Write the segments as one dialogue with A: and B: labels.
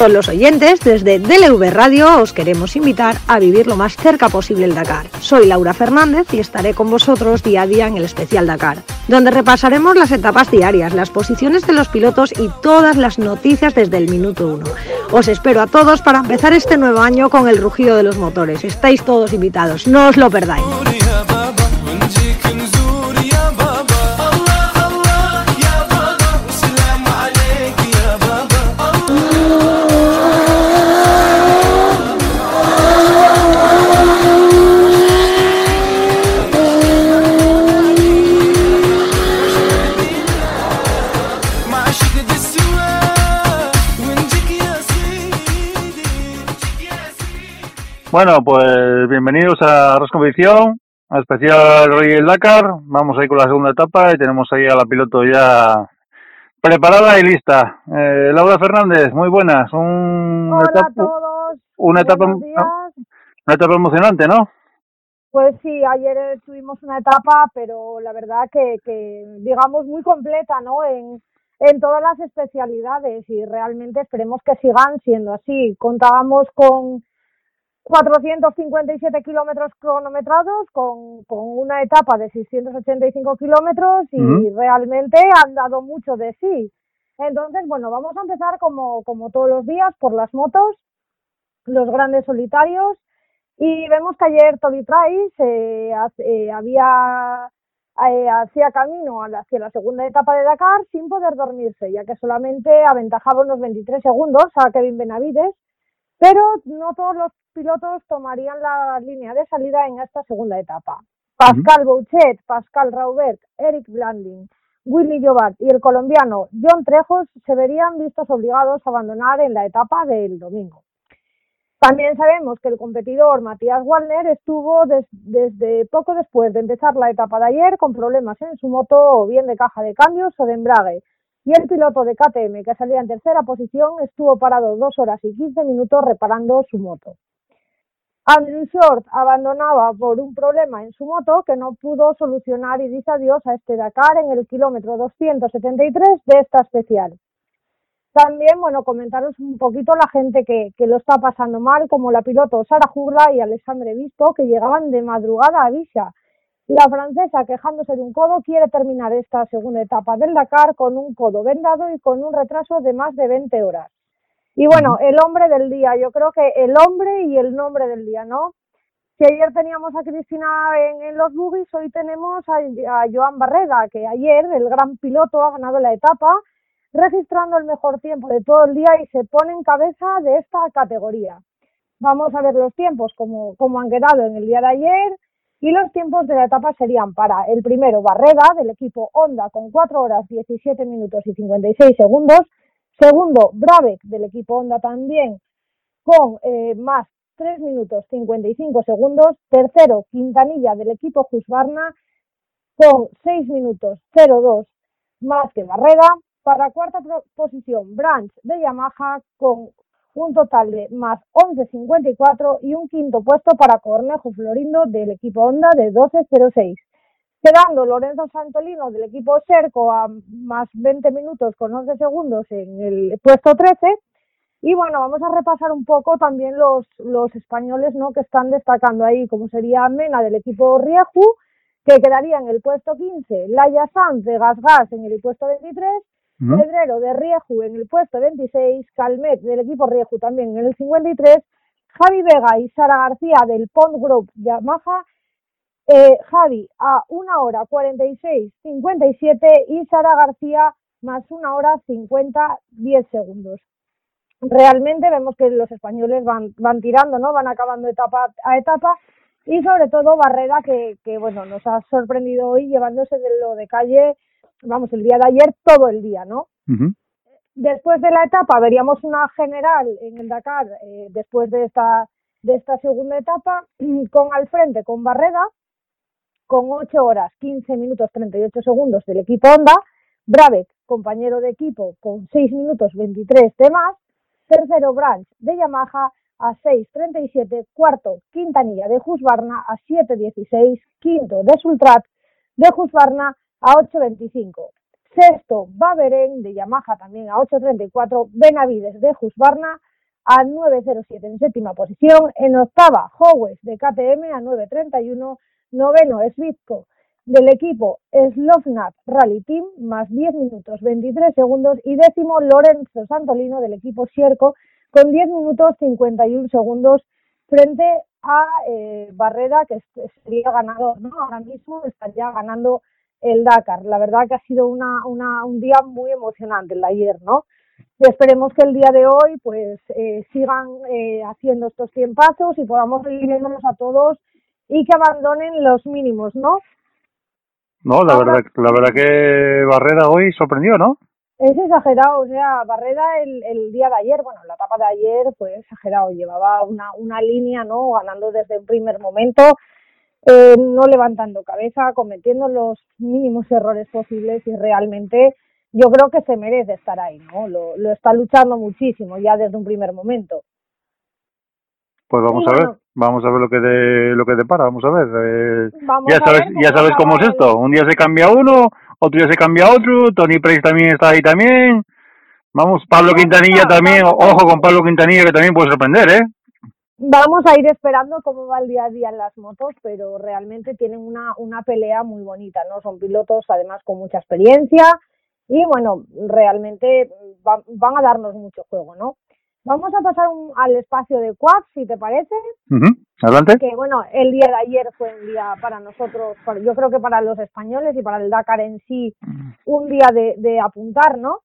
A: Con los oyentes, desde DLV Radio os queremos invitar a vivir lo más cerca posible el Dakar. Soy Laura Fernández y estaré con vosotros día a día en el especial Dakar, donde repasaremos las etapas diarias, las posiciones de los pilotos y todas las noticias desde el minuto uno. Os espero a todos para empezar este nuevo año con el rugido de los motores. Estáis todos invitados, no os lo perdáis.
B: Bueno, pues bienvenidos a Roscompetición, a especial Rey Dakar. Vamos ahí con la segunda etapa y tenemos ahí a la piloto ya preparada y lista. Eh, Laura Fernández, muy buenas.
C: Un Hola etapa, a todos.
B: Una etapa, una etapa emocionante, ¿no?
C: Pues sí, ayer tuvimos una etapa, pero la verdad que, que digamos, muy completa, ¿no? En, en todas las especialidades y realmente esperemos que sigan siendo así. Contábamos con 457 kilómetros cronometrados con, con una etapa de 685 kilómetros y realmente han dado mucho de sí. Entonces, bueno, vamos a empezar como, como todos los días por las motos, los grandes solitarios y vemos que ayer Toby Price eh, eh, había eh, hacía camino hacia la segunda etapa de Dakar sin poder dormirse, ya que solamente aventajaba unos 23 segundos a Kevin Benavides pero no todos los pilotos tomarían la línea de salida en esta segunda etapa. Pascal Bouchet, Pascal Raubert, Eric Blanding, Willy Jobat y el colombiano John Trejos se verían vistos obligados a abandonar en la etapa del domingo. También sabemos que el competidor Matías Wallner estuvo desde poco después de empezar la etapa de ayer con problemas en su moto o bien de caja de cambios o de embrague, y el piloto de KTM, que salía en tercera posición, estuvo parado dos horas y quince minutos reparando su moto. Andrew Short abandonaba por un problema en su moto que no pudo solucionar y dice adiós a este Dakar en el kilómetro 273 de esta especial. También, bueno, comentaros un poquito la gente que, que lo está pasando mal, como la piloto Sara Jurla y Alexandre Visto, que llegaban de madrugada a Visa la francesa, quejándose de un codo, quiere terminar esta segunda etapa del Dakar con un codo vendado y con un retraso de más de 20 horas. Y bueno, el hombre del día, yo creo que el hombre y el nombre del día, ¿no? Si ayer teníamos a Cristina en, los buggies, hoy tenemos a, a, Joan Barreda, que ayer el gran piloto ha ganado la etapa, registrando el mejor tiempo de todo el día y se pone en cabeza de esta categoría. Vamos a ver los tiempos como, como han quedado en el día de ayer. Y los tiempos de la etapa serían para el primero Barreda del equipo Honda con 4 horas 17 minutos y 56 segundos. Segundo Brabeck del equipo Honda también con eh, más 3 minutos 55 segundos. Tercero Quintanilla del equipo Husqvarna con 6 minutos 02 más que Barreda. Para cuarta posición Branch de Yamaha con un total de más 11.54 y un quinto puesto para Cornejo Florindo del equipo Honda de 12.06. Quedando Lorenzo Santolino del equipo Serco a más 20 minutos con 11 segundos en el puesto 13. Y bueno, vamos a repasar un poco también los, los españoles ¿no? que están destacando ahí, como sería Mena del equipo Rieju, que quedaría en el puesto 15, Laia Sanz de Gas Gas en el puesto 23 Pedrero de Rieju en el puesto 26, Calmet del equipo Rieju también en el 53, Javi Vega y Sara García del Pond Group Yamaha, eh, Javi a 1 hora 46, 57 y Sara García más 1 hora 50, 10 segundos. Realmente vemos que los españoles van, van tirando, ¿no? Van acabando etapa a etapa y sobre todo Barrera que, que bueno, nos ha sorprendido hoy llevándose de lo de calle vamos, el día de ayer, todo el día, ¿no? Después de la etapa veríamos una general en el Dakar, eh, después de esta, de esta segunda etapa, con al frente, con Barreda, con 8 horas 15 minutos 38 segundos del equipo Honda, Brabeck, compañero de equipo, con 6 minutos 23 de más, tercero Branch de Yamaha a 6.37, cuarto Quintanilla de Husqvarna a 7.16, quinto de Sultrat de Husqvarna a 8.25. Sexto, Baveren de Yamaha también a 8.34. Benavides de Husqvarna a 9.07 en séptima posición. En octava, Howes de KTM a 9.31. Noveno, Svitko del equipo Slovnaft Rally Team, más 10 minutos 23 segundos. Y décimo, Lorenzo Santolino del equipo Sierco con 10 minutos 51 segundos frente a eh, Barrera, que sería ganador, ¿no? Ahora mismo estaría ganando el Dakar. La verdad que ha sido una, una, un día muy emocionante el de ayer, ¿no? Y esperemos que el día de hoy pues eh, sigan eh, haciendo estos tiempazos y podamos ir viéndonos a todos y que abandonen los mínimos, ¿no?
B: No, la verdad, la verdad que Barrera hoy sorprendió, ¿no?
C: Es exagerado, o sea, Barrera el, el día de ayer, bueno, la etapa de ayer fue exagerado, llevaba una, una línea, ¿no? Ganando desde un primer momento, eh, no levantando cabeza, cometiendo los mínimos errores posibles y realmente yo creo que se merece estar ahí, ¿no? Lo, lo está luchando muchísimo ya desde un primer momento.
B: Pues vamos a ver, vamos a ver lo que de, lo que depara, vamos a ver. Eh, ya sabes, ya sabes cómo es esto. Un día se cambia uno, otro día se cambia otro. Tony Price también está ahí también. Vamos, Pablo Quintanilla también. Ojo con Pablo Quintanilla que también puede sorprender, ¿eh?
C: Vamos a ir esperando cómo va el día a día en las motos, pero realmente tienen una, una pelea muy bonita, ¿no? Son pilotos además con mucha experiencia y bueno, realmente van a darnos mucho juego, ¿no? Vamos a pasar al espacio de quad, si te parece.
B: Adelante.
C: Que bueno, el día de ayer fue un día para nosotros, yo creo que para los españoles y para el Dakar en sí, un día de, de apuntar, ¿no?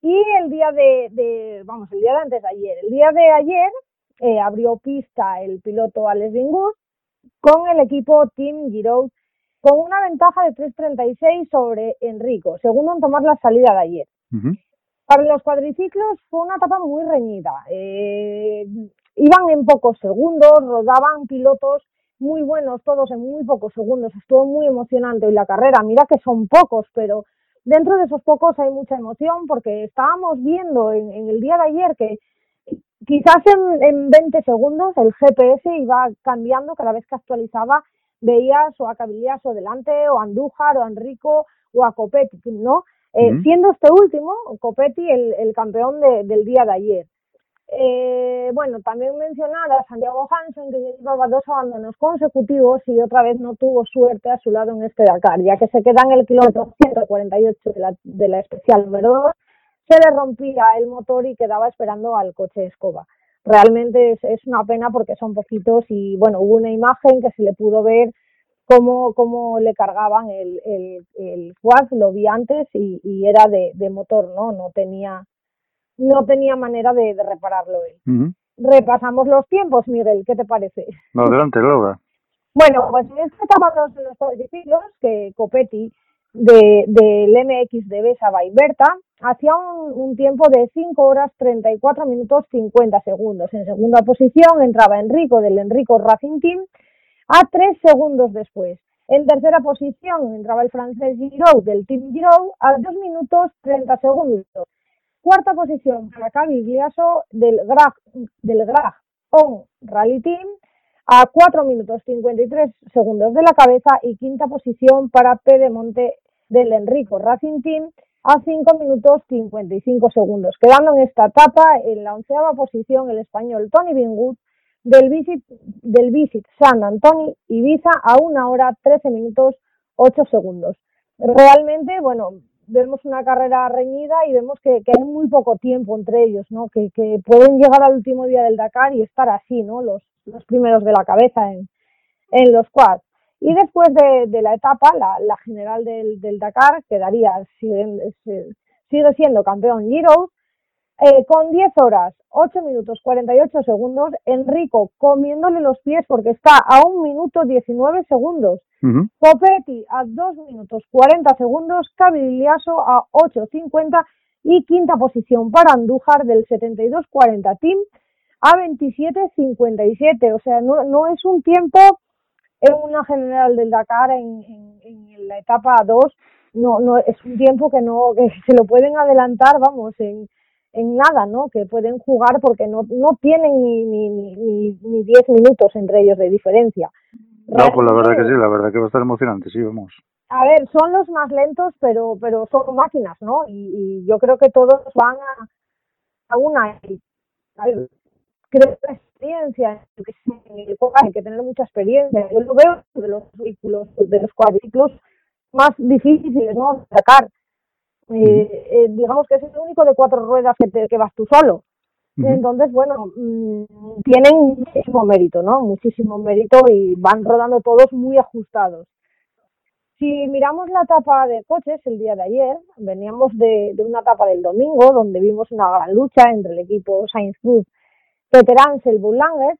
C: Y el día de, de, vamos, el día de antes de ayer, el día de ayer eh, abrió pista el piloto Alex Bingus con el equipo Team Giro con una ventaja de 3.36 sobre Enrico, segundo en tomar la salida de ayer. Para los cuadriciclos fue una etapa muy reñida. Eh, iban en pocos segundos, rodaban pilotos muy buenos, todos en muy pocos segundos. Estuvo muy emocionante y la carrera, mira que son pocos, pero dentro de esos pocos hay mucha emoción porque estábamos viendo en, el día de ayer que quizás en, en 20 segundos el GPS iba cambiando cada vez que actualizaba, veías o a Cabilias o delante, o a Andújar, o a Enrico, o a Copetti, ¿no? Eh, siendo este último, Copetti, el, el campeón de, del día de ayer. Eh, bueno, también mencionar a Santiago Hansen, que llevaba dos abandonos consecutivos y otra vez no tuvo suerte a su lado en este Dakar, ya que se queda en el kilómetro 148 de la, de la especial número 2, se le rompía el motor y quedaba esperando al coche escoba. Realmente es, es una pena porque son poquitos y bueno, hubo una imagen que se le pudo ver cómo, cómo le cargaban el, el, el quad, lo vi antes y, y era de, de, motor, ¿no? No tenía, no tenía manera de, de repararlo él. Repasamos los tiempos, Miguel, ¿qué te parece?
B: No, adelante, Laura.
C: Bueno, pues en este etapa de los cuadriciclos, que Copetti de, del MX de Besa Berta hacía un, tiempo de 5 horas 34 minutos 50 segundos. En segunda posición entraba Enrico del Enrico Racing Team a tres segundos después. En tercera posición entraba el francés Giraud del Team Giraud a dos minutos 30 segundos. Cuarta posición para Cavi Gliaso del Grag, del On Rally Team a 4 minutos 53 segundos de la cabeza y quinta posición para Pedemonte del Enrico Racing Team a 5 minutos 55 segundos, quedando en esta etapa en la onceava posición el español Tony Bingut del Visit, del Visit San Antonio Ibiza a una hora 13 minutos 8 segundos. Realmente, bueno, vemos una carrera reñida y vemos que, hay muy poco tiempo entre ellos, ¿no? Que, que, pueden llegar al último día del Dakar y estar así, ¿no? Los, los primeros de la cabeza en, en los quads. Y después de, de la etapa, la, la general del, del, Dakar quedaría, sigue, sigue siendo campeón Giro, eh, con 10 horas, 8 minutos 48 segundos, Enrico comiéndole los pies porque está a 1 minuto 19 segundos. Uh Copetti a 2 minutos 40 segundos, Cabiliaso a 8.50 y quinta posición para Andújar del 72-40 Team a 27.57. O sea, no, no es un tiempo en una general del Dakar en, en, en la etapa 2, no, no es un tiempo que no que se lo pueden adelantar, vamos, en en nada, ¿no? Que pueden jugar porque no, no tienen ni, ni, ni, ni diez minutos entre ellos de diferencia.
B: No, pues la verdad que sí, la verdad que va a estar emocionante, sí, vamos.
C: A ver, son los más lentos, pero pero son máquinas, ¿no? Y, yo creo que todos van a, a una. creo que experiencia, hay que tener mucha experiencia. Yo lo veo de los vehículos, de los cuadriciclos más difíciles, ¿no? De sacar. Eh, eh, digamos que es el único de cuatro ruedas que, te, que vas tú solo. Entonces, bueno, mm, tienen muchísimo mérito, ¿no? Muchísimo mérito y van rodando todos muy ajustados. Si miramos la etapa de coches el día de ayer, veníamos de, de una etapa del domingo donde vimos una gran lucha entre el equipo Sainz Cruz, Peter Ansel, Bullanger,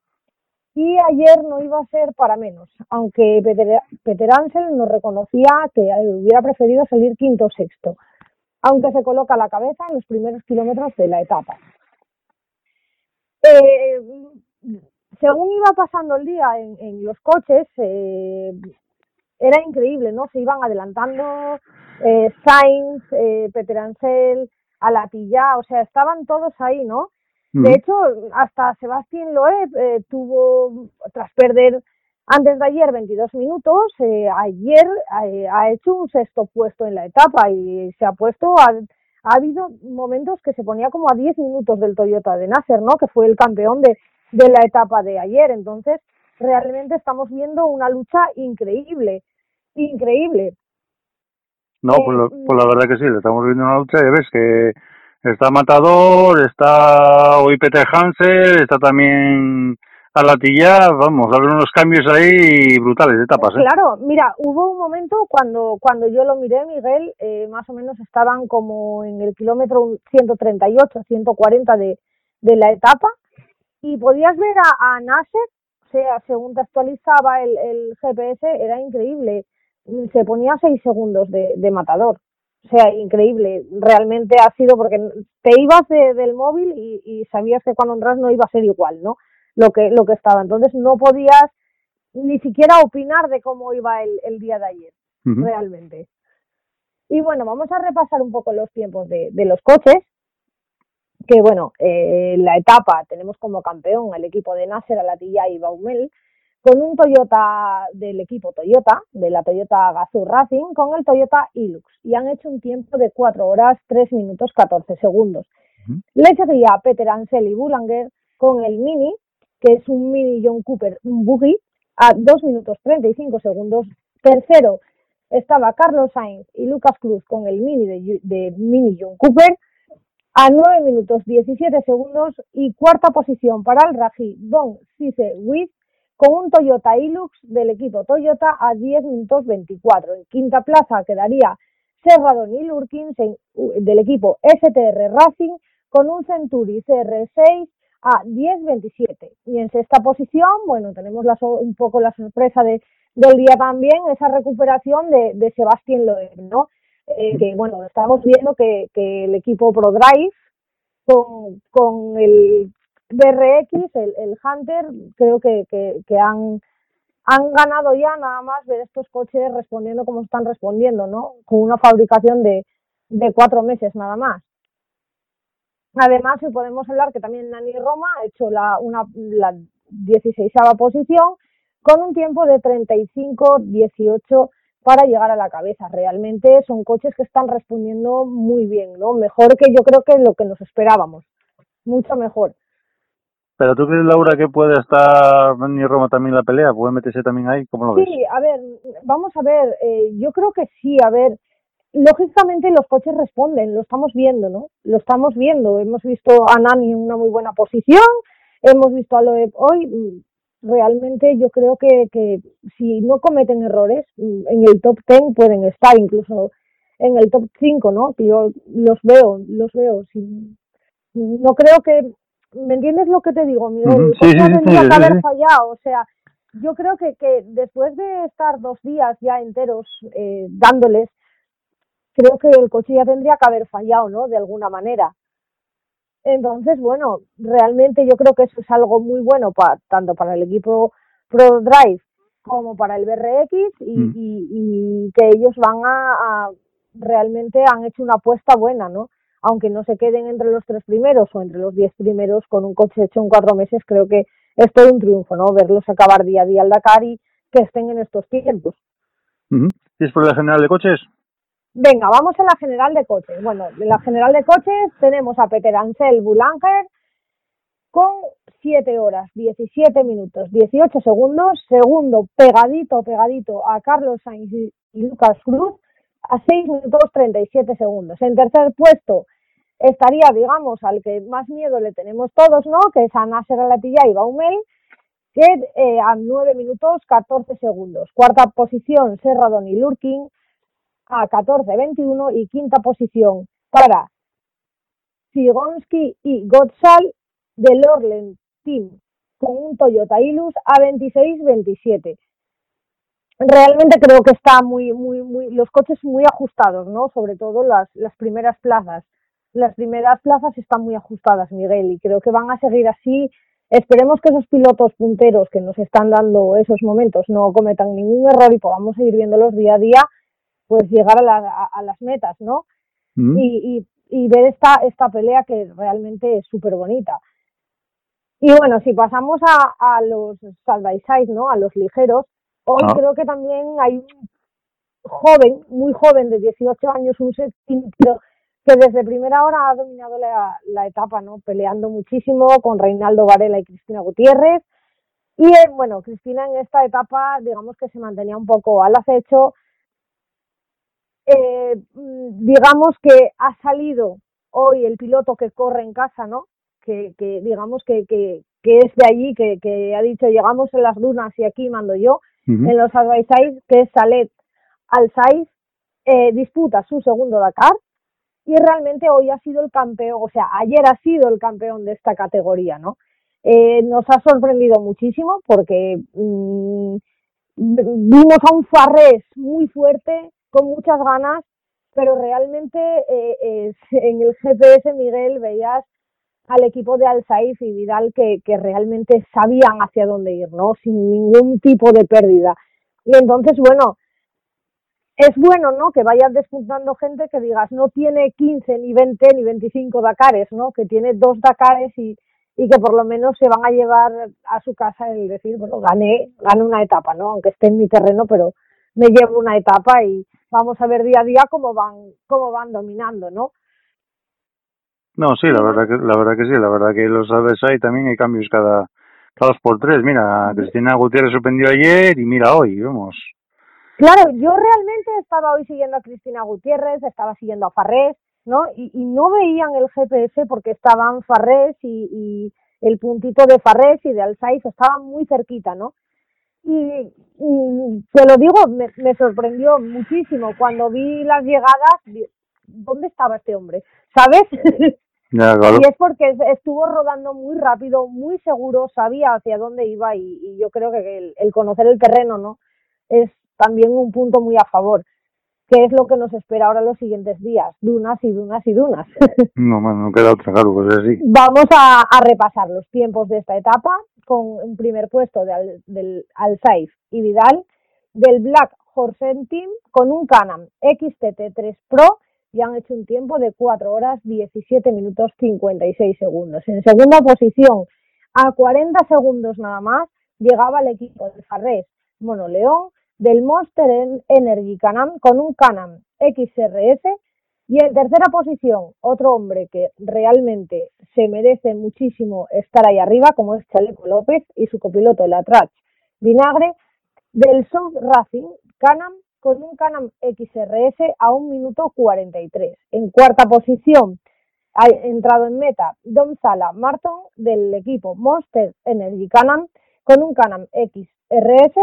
C: y ayer no iba a ser para menos, aunque Peter, Ansel nos reconocía que hubiera preferido salir quinto o sexto, aunque se coloca la cabeza en los primeros kilómetros de la etapa. Eh, según iba pasando el día en, los coches, eh, era increíble, ¿no? Se iban adelantando eh, Sainz, eh, Peter Ansel, Alatilla, o sea, estaban todos ahí, ¿no? De hecho, hasta Sebastián Loeb eh, tuvo, tras perder antes de ayer 22 minutos, eh, ayer eh, ha hecho un sexto puesto en la etapa y se ha puesto, a, ha habido momentos que se ponía como a 10 minutos del Toyota de Nasser, ¿no? Que fue el campeón de, de la etapa de ayer. Entonces, realmente estamos viendo una lucha increíble, increíble.
B: No, pues, pues la verdad que sí, estamos viendo una lucha y ves que Está Matador, está hoy Peter Hansel, está también Alatilla, vamos, a ver unos cambios ahí brutales de etapas.
C: ¿eh? Claro, mira, hubo un momento cuando cuando yo lo miré, Miguel, eh, más o menos estaban como en el kilómetro 138, 140 de, de la etapa, y podías ver a, a Nasser, o sea, según te actualizaba el, el GPS, era increíble, se ponía seis segundos de, de matador o sea, increíble. Realmente ha sido porque te ibas del móvil y, sabías que cuando entras no iba a ser igual, ¿no? Lo que, lo que estaba. Entonces no podías ni siquiera opinar de cómo iba el, el día de ayer, realmente. Y bueno, vamos a repasar un poco los tiempos de, de los coches. Que bueno, eh, la etapa tenemos como campeón al equipo de Nasser, Alatilla y Baumel con un Toyota del equipo Toyota, de la Toyota Gazoo Racing, con el Toyota Hilux, y han hecho un tiempo de 4 horas 3 minutos 14 segundos. Le seguía Peter Ansel y Bullanger con el Mini, que es un Mini John Cooper, un buggy, a 2 minutos 35 segundos. Tercero estaba Carlos Sainz y Lucas Cruz con el Mini de, de Mini John Cooper, a 9 minutos 17 segundos y cuarta posición para el Raji Don Cise Witt con un Toyota Hilux del equipo Toyota a 10 minutos 24. En quinta plaza quedaría Serradón y Lurkins del equipo STR Racing con un Centuri CR6 a 10.27. Y en sexta posición, bueno, tenemos la, un poco la sorpresa de, del día también, esa recuperación de, de Sebastián Loeb, ¿no? Eh, que bueno, estamos viendo que, que el equipo ProDrive con, con el BRX, el, el Hunter, creo que, que, han, han ganado ya nada más ver estos coches respondiendo como están respondiendo, ¿no? Con una fabricación de, de cuatro meses nada más. Además, si podemos hablar que también Nani Roma ha hecho la, una, la 16 posición con un tiempo de 35-18 para llegar a la cabeza. Realmente son coches que están respondiendo muy bien, ¿no? Mejor que yo creo que lo que nos esperábamos. Mucho mejor.
B: Pero tú crees, Laura, que puede estar ni Roma también en la pelea, puede meterse también ahí, ¿cómo lo ves?
C: Sí, a ver, vamos a ver, eh, yo creo que sí, a ver, lógicamente los coches responden, lo estamos viendo, ¿no? Lo estamos viendo, hemos visto a Nani en una muy buena posición, hemos visto a Loeb hoy, mm, realmente yo creo que, que si no cometen errores, mm, en el top 10 pueden estar, incluso en el top 5, ¿no? Que yo los veo, los veo, sí. no creo que ¿me entiendes lo que te digo, Miguel?
B: Sí, sí,
C: tendría que haber fallado, o sea, yo creo que, que después de estar dos días ya enteros eh, dándoles, creo que el coche ya tendría que haber fallado, ¿no? De alguna manera. Entonces, bueno, realmente yo creo que eso es algo muy bueno para tanto para el equipo Pro Drive como para el BRX y, mm. y, y que ellos van a, a, realmente han hecho una apuesta buena, ¿no? Aunque no se queden entre los tres primeros o entre los diez primeros con un coche hecho en cuatro meses, creo que es todo un triunfo, ¿no? Verlos acabar día a día al Dakar y que estén en estos tiempos.
B: ¿Y es por la general de coches?
C: Venga, vamos a la general de coches. Bueno, en la general de coches tenemos a Peter Ansel Bulanger con 7 horas, 17 minutos, 18 segundos. Segundo, pegadito, pegadito a Carlos Sainz y Lucas Cruz a 6 minutos 37 segundos. En tercer puesto estaría, digamos, al que más miedo le tenemos todos, ¿no? Que es a Nasser y Baumel, que eh, a 9 minutos 14 segundos. Cuarta posición, Serradón y Lurkin a 14-21 y quinta posición para Sigonsky y Gottsal del Orlen Team con un Toyota Hilux a 26-27. Realmente creo que está muy, muy, muy, los coches muy ajustados, ¿no? Sobre todo las, las primeras plazas. Las primeras plazas están muy ajustadas, Miguel, y creo que van a seguir así. Esperemos que esos pilotos punteros que nos están dando esos momentos no cometan ningún error y podamos seguir viéndolos día a día, pues llegar a, a, las metas, ¿no? Mm. Y, y, y ver esta, esta pelea que realmente es súper bonita. Y bueno, si pasamos a, a los side ¿no? A los ligeros, hoy ah. creo que también hay un joven, muy joven, de 18 años, un séptimo, que desde primera hora ha dominado la, la, etapa, ¿no? Peleando muchísimo con Reinaldo Varela y Cristina Gutiérrez. Y eh, bueno, Cristina en esta etapa, digamos que se mantenía un poco al acecho. Eh, mm, digamos que ha salido hoy el piloto que corre en casa, ¿no? que, que digamos que, que, que, es de allí, que, que ha dicho llegamos en las dunas y aquí mando yo, en los Advice que es Salet al eh, disputa su segundo Dakar y realmente hoy ha sido el campeón, o sea, ayer ha sido el campeón de esta categoría, ¿no? Eh, nos ha sorprendido muchísimo porque mm, vimos a un Farrés muy fuerte, con muchas ganas, pero realmente eh, en el GPS, Miguel, veías al equipo de Alsaif y Vidal que, que realmente sabían hacia dónde ir, ¿no? Sin ningún tipo de pérdida. Y entonces, bueno, es bueno, ¿no? Que vayas despuntando gente que digas, no tiene 15, ni 20, ni 25 Dakares, ¿no? Que tiene dos Dakares y, y que por lo menos se van a llevar a su casa el decir, bueno, gané, gané una etapa, ¿no? Aunque esté en mi terreno, pero me llevo una etapa y vamos a ver día a día cómo van, cómo van dominando, ¿no?
B: No, sí, la verdad que la verdad que sí, la verdad que los sabes ahí también hay cambios cada cada dos por tres. Mira, Cristina Gutiérrez sorprendió ayer y mira hoy, vamos.
C: Claro, yo realmente estaba hoy siguiendo a Cristina Gutiérrez, estaba siguiendo a Farrés, ¿no? Y, y no veían el GPS porque estaban Farrés y, y el puntito de Farrés y de Alsaiz estaban muy cerquita, ¿no? Y, te lo digo, me, me sorprendió muchísimo cuando vi las llegadas, ¿dónde estaba este hombre? ¿Sabes? Y es porque estuvo rodando muy rápido, muy seguro, sabía hacia dónde iba y, yo creo que el, conocer el terreno, ¿no? Es también un punto muy a favor. ¿Qué es lo que nos espera ahora los siguientes días? Dunas y dunas y dunas.
B: no, no queda otra, claro, pues así.
C: Vamos a, a, repasar los tiempos de esta etapa con un primer puesto de al, del Alsaif y Vidal, del Black Horse Team con un Canam XTT3 Pro y han hecho un tiempo de 4 horas 17 minutos 56 segundos. En segunda posición, a 40 segundos nada más, llegaba el equipo de Farrés Monoleón del Monster Energy Canam con un Canam XRS y en tercera posición, otro hombre que realmente se merece muchísimo estar ahí arriba, como es Chaleco López y su copiloto, la Trach Vinagre, del Soft Racing Canam con un Canam XRS a un minuto 43. En cuarta posición ha entrado en meta Dom Sala Marton del equipo Monster Energy Canam con un Canam XRS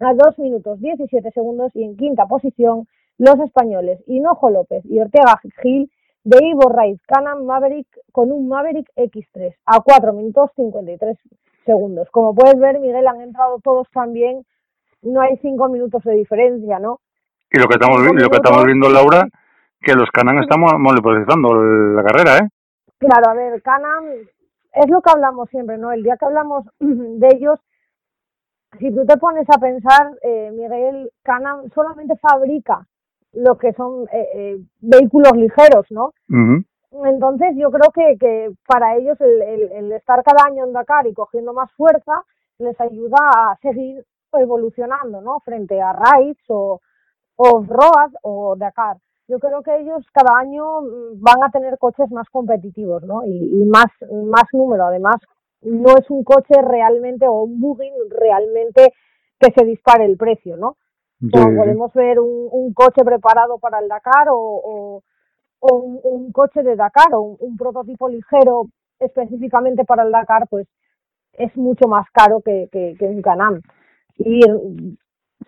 C: a 2 minutos 17 segundos y en quinta posición los españoles Hinojo López y Ortega Gil de Ivo Raiz Canam Maverick con un Maverick X3 a 4 minutos 53 segundos. Como puedes ver, Miguel, han entrado todos también no hay cinco minutos de diferencia, ¿no?
B: Y lo que estamos, lo que estamos viendo, Laura, que los Canan están monopolizando la carrera, ¿eh?
C: Claro, a ver, Canan es lo que hablamos siempre, ¿no? El día que hablamos de ellos, si tú te pones a pensar, eh, Miguel, Canan solamente fabrica lo que son eh, eh, vehículos ligeros, ¿no? Entonces yo creo que, que para ellos el, el, el, estar cada año en Dakar y cogiendo más fuerza les ayuda a seguir evolucionando, ¿no? Frente a Raids o, o Road o Dakar. Yo creo que ellos cada año mm, van a tener coches más competitivos, ¿no? Y, más, más número. Además, no es un coche realmente o un buggy realmente que se dispare el precio, ¿no? podemos ver un, un, coche preparado para el Dakar o, o, un, coche de Dakar o un, prototipo ligero específicamente para el Dakar, pues es mucho más caro que, que, un Canam. Y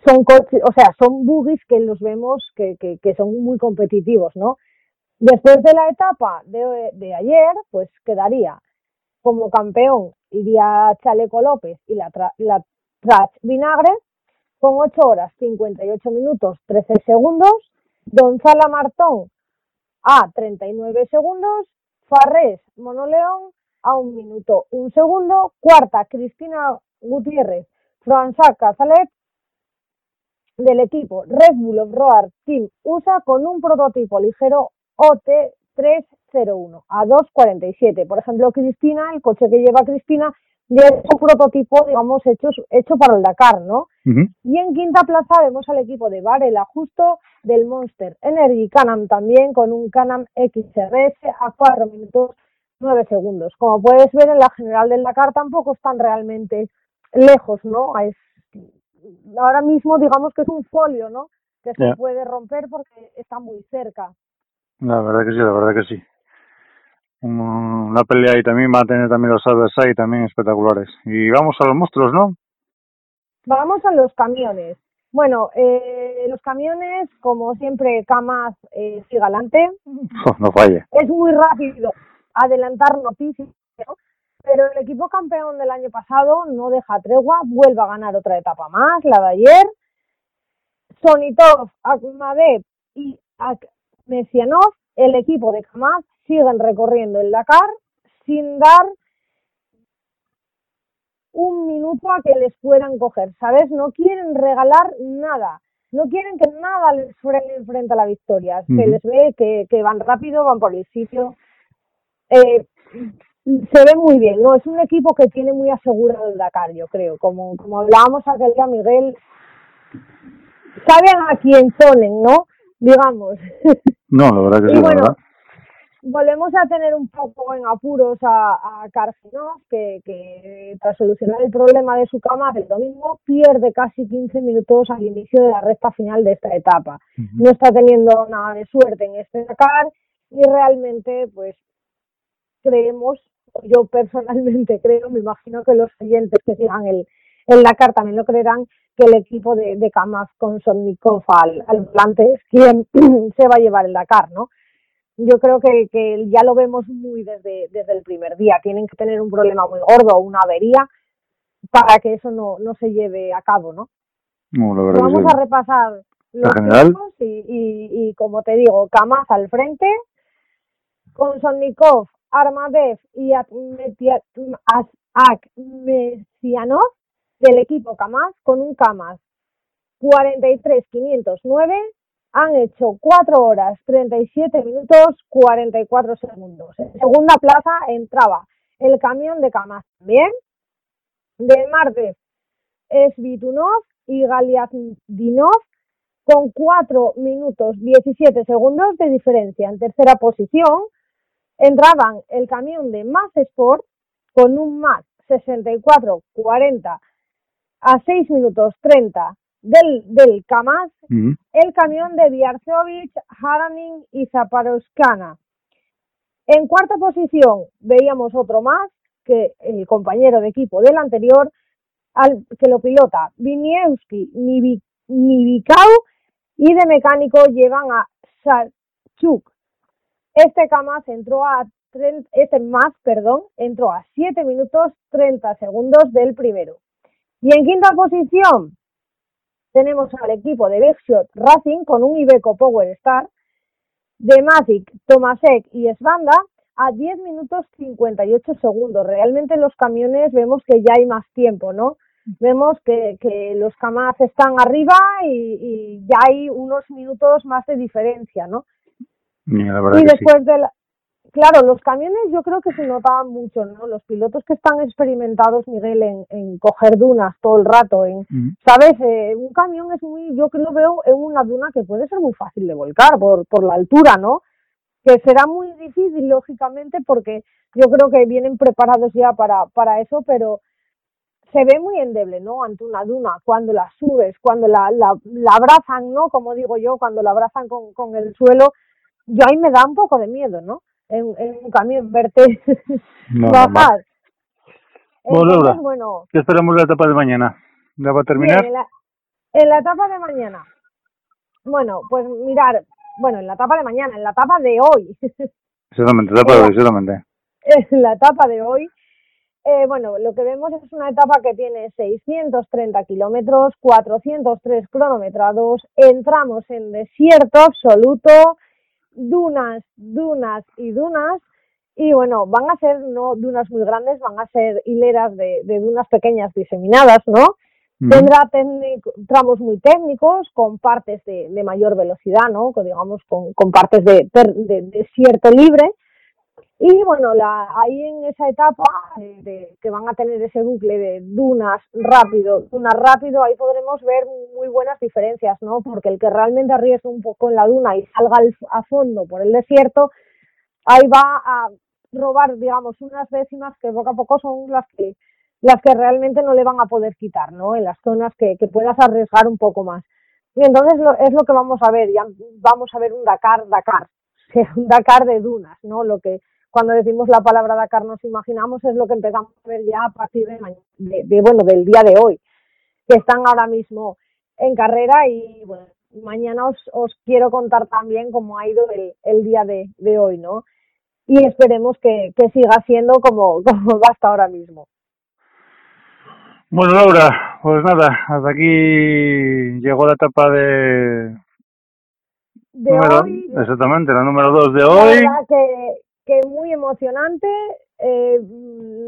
C: son coches, o sea, son buggies que los vemos que, que, que son muy competitivos, ¿no? Después de la etapa de, de ayer, pues quedaría como campeón iría Chaleco López y la, la Trach Vinagre con 8 horas 58 minutos 13 segundos, Gonzala Martón a 39 segundos, Farrés Monoleón a un minuto un segundo, cuarta Cristina Gutiérrez, François Cazalet del equipo Red Bull of Roar Team USA con un prototipo ligero OT301 a 2.47. Por ejemplo, Cristina, el coche que lleva Cristina, ya es un prototipo, digamos, hecho, hecho para el Dakar, ¿no? Y en quinta plaza vemos al equipo de Varela Justo del Monster Energy Canam también con un Canam XRS a 4 minutos 9 segundos. Como puedes ver en la general del Dakar tampoco están realmente lejos, ¿no? Es, ahora mismo digamos que es un folio, ¿no? Que se puede romper porque está muy cerca.
B: La verdad que sí, la verdad que sí una pelea y también va a tener también los ahí también espectaculares. Y vamos a los monstruos, ¿no?
C: Vamos a los camiones. Bueno, eh, los camiones, como siempre, Camas eh, sigue adelante.
B: no falle.
C: Es muy rápido adelantar noticias, pero el equipo campeón del año pasado no deja tregua, vuelve a ganar otra etapa más, la de ayer. Sonitov, Akmadev y Akmesianov, el equipo de Kamaz, siguen recorriendo el Dakar sin dar un minuto a que les puedan coger, ¿sabes? No quieren regalar nada, no quieren que nada les frene frente a la victoria. Se les ve que, que, van rápido, van por el sitio. Eh, se ve muy bien, ¿no? Es un equipo que tiene muy asegurado el Dakar, yo creo. Como, como hablábamos aquel día, Miguel, saben a quién ponen, ¿no? Digamos.
B: No, la verdad que sí, verdad
C: volvemos a tener un poco en apuros a, a que, que tras solucionar el problema de su cama el domingo pierde casi 15 minutos al inicio de la recta final de esta etapa. No está teniendo nada de suerte en este Dakar y realmente pues creemos, yo personalmente creo, me imagino que los oyentes que sigan el, el Dakar también lo creerán, que el equipo de, de con Sonnikov al, al volante es quien se va a llevar el Dakar, ¿no? yo creo que, que ya lo vemos muy desde, desde el primer día. Tienen que tener un problema muy gordo, una avería, para que eso no, no se lleve a cabo, ¿no? Vamos a repasar los tiempos y, y, y, como te digo, Kamaz al frente, con Sonnikov, Armadev y Akmesianov del equipo Kamaz con un Kamaz 43-509 han hecho 4 horas 37 minutos 44 segundos. En segunda plaza entraba el camión de Kamaz también, de Martes Svitunov y Galiazdinov con 4 minutos 17 segundos de diferencia. En tercera posición entraban el camión de Maz Sport con un más 64-40 a 6 minutos 30 del, del Kamaz, el camión de Biarzovic, Haramin y Zaparoskana. En cuarta posición veíamos otro más, que el compañero de equipo del anterior, al, que lo pilota Viniewski, Nivikau y de mecánico llevan a Sarchuk. Este Kamaz entró a este más, perdón, entró a 7 minutos 30 segundos del primero. Y en quinta posición, tenemos al equipo de Bigshot Racing con un Ibeco Power Star, de Matic, Tomasek y Svanda a 10 minutos 58 segundos. Realmente en los camiones vemos que ya hay más tiempo, ¿no? Vemos que, que los Kamaz están arriba y, ya hay unos minutos más de diferencia, ¿no?
B: y
C: después de la, claro, los camiones yo creo que se notaban mucho, ¿no? Los pilotos que están experimentados, Miguel, en, en coger dunas todo el rato, en, ¿sabes? Eh, un camión es muy, yo creo veo en una duna que puede ser muy fácil de volcar por, por la altura, ¿no? Que será muy difícil, lógicamente, porque yo creo que vienen preparados ya para, para eso, pero se ve muy endeble, ¿no? Ante una duna, cuando la subes, cuando la, la, la abrazan, ¿no? Como digo yo, cuando la abrazan con, con el suelo, yo ahí me da un poco de miedo, ¿no? En, en un camión, verte bajar.
B: Entonces, bueno, ¿qué esperamos la etapa de mañana? ¿Ya va a terminar?
C: en, la, en la etapa de mañana. Bueno, pues mirar, bueno, en la etapa de mañana, en la etapa de hoy.
B: Exactamente, etapa de hoy, exactamente.
C: En la etapa de hoy, eh, bueno, lo que vemos es una etapa que tiene 630 kilómetros, 403 cronometrados, entramos en desierto absoluto, dunas, dunas y dunas, y bueno, van a ser no dunas muy grandes, van a ser hileras de, de dunas pequeñas diseminadas, ¿no? Tendrá tramos muy técnicos, con partes de, de mayor velocidad, ¿no? Con, digamos, con, con partes de, de desierto libre, y bueno, la, ahí en esa etapa de, que van a tener ese bucle de dunas rápido, dunas rápido, ahí podremos ver muy buenas diferencias, ¿no? Porque el que realmente arriesga un poco en la duna y salga a fondo por el desierto, ahí va a robar, digamos, unas décimas que poco a poco son las que las que realmente no le van a poder quitar, ¿no? En las zonas que, que puedas arriesgar un poco más. Y entonces lo, es lo que vamos a ver, ya vamos a ver un Dakar, Dakar, un Dakar de dunas, ¿no? Lo que cuando decimos la palabra Dakar nos imaginamos es lo que empezamos a ver ya a partir de, de, bueno del día de hoy que están ahora mismo en carrera y bueno mañana os, os quiero contar también cómo ha ido el, el día de, de hoy no y esperemos que, que siga siendo como, como va hasta ahora mismo.
B: Bueno Laura pues nada hasta aquí llegó la etapa de
C: de hoy.
B: exactamente la número dos de hoy.
C: que que muy emocionante, eh,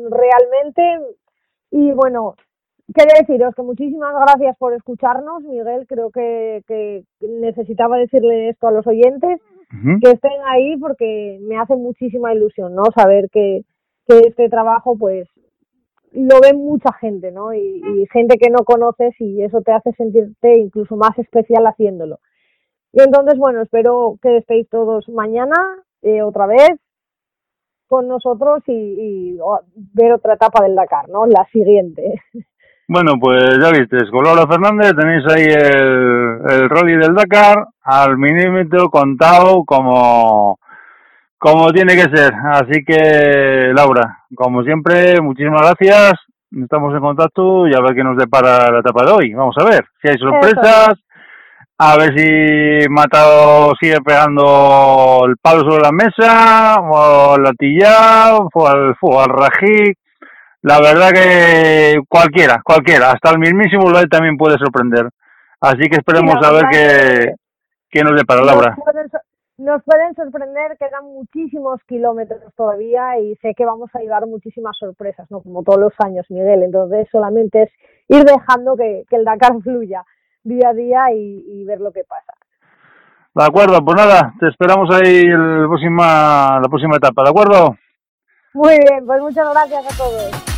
C: realmente. Y bueno, quiero deciros que muchísimas gracias por escucharnos, Miguel. Creo que, que necesitaba decirle esto a los oyentes, que estén ahí porque me hace muchísima ilusión, ¿no? Saber que, que este trabajo, pues, lo ve mucha gente, ¿no? Y, y, gente que no conoces y eso te hace sentirte incluso más especial haciéndolo. Y entonces, bueno, espero que estéis todos mañana eh, otra vez con nosotros y, ver otra etapa del Dakar, ¿no? La siguiente.
B: Bueno, pues ya viste, con Laura Fernández tenéis ahí el, el rally del Dakar al milímetro contado como, como tiene que ser. Así que, Laura, como siempre, muchísimas gracias. Estamos en contacto y a ver qué nos depara la etapa de hoy. Vamos a ver si hay sorpresas, a ver si Matado sigue pegando el palo sobre la mesa, o el latillado, o al, o al rají. La verdad que cualquiera, cualquiera, hasta el mismísimo Loy también puede sorprender. Así que esperemos a ver qué, qué nos depara, Laura.
C: Nos pueden, nos pueden sorprender, quedan muchísimos kilómetros todavía y sé que vamos a llevar muchísimas sorpresas, ¿no? Como todos los años, Miguel. Entonces solamente es ir dejando que, que el Dakar fluya día a día y, y ver lo que pasa.
B: De acuerdo, pues nada, te esperamos ahí el próxima, la próxima etapa, ¿de acuerdo?
C: Muy bien, pues muchas gracias a todos.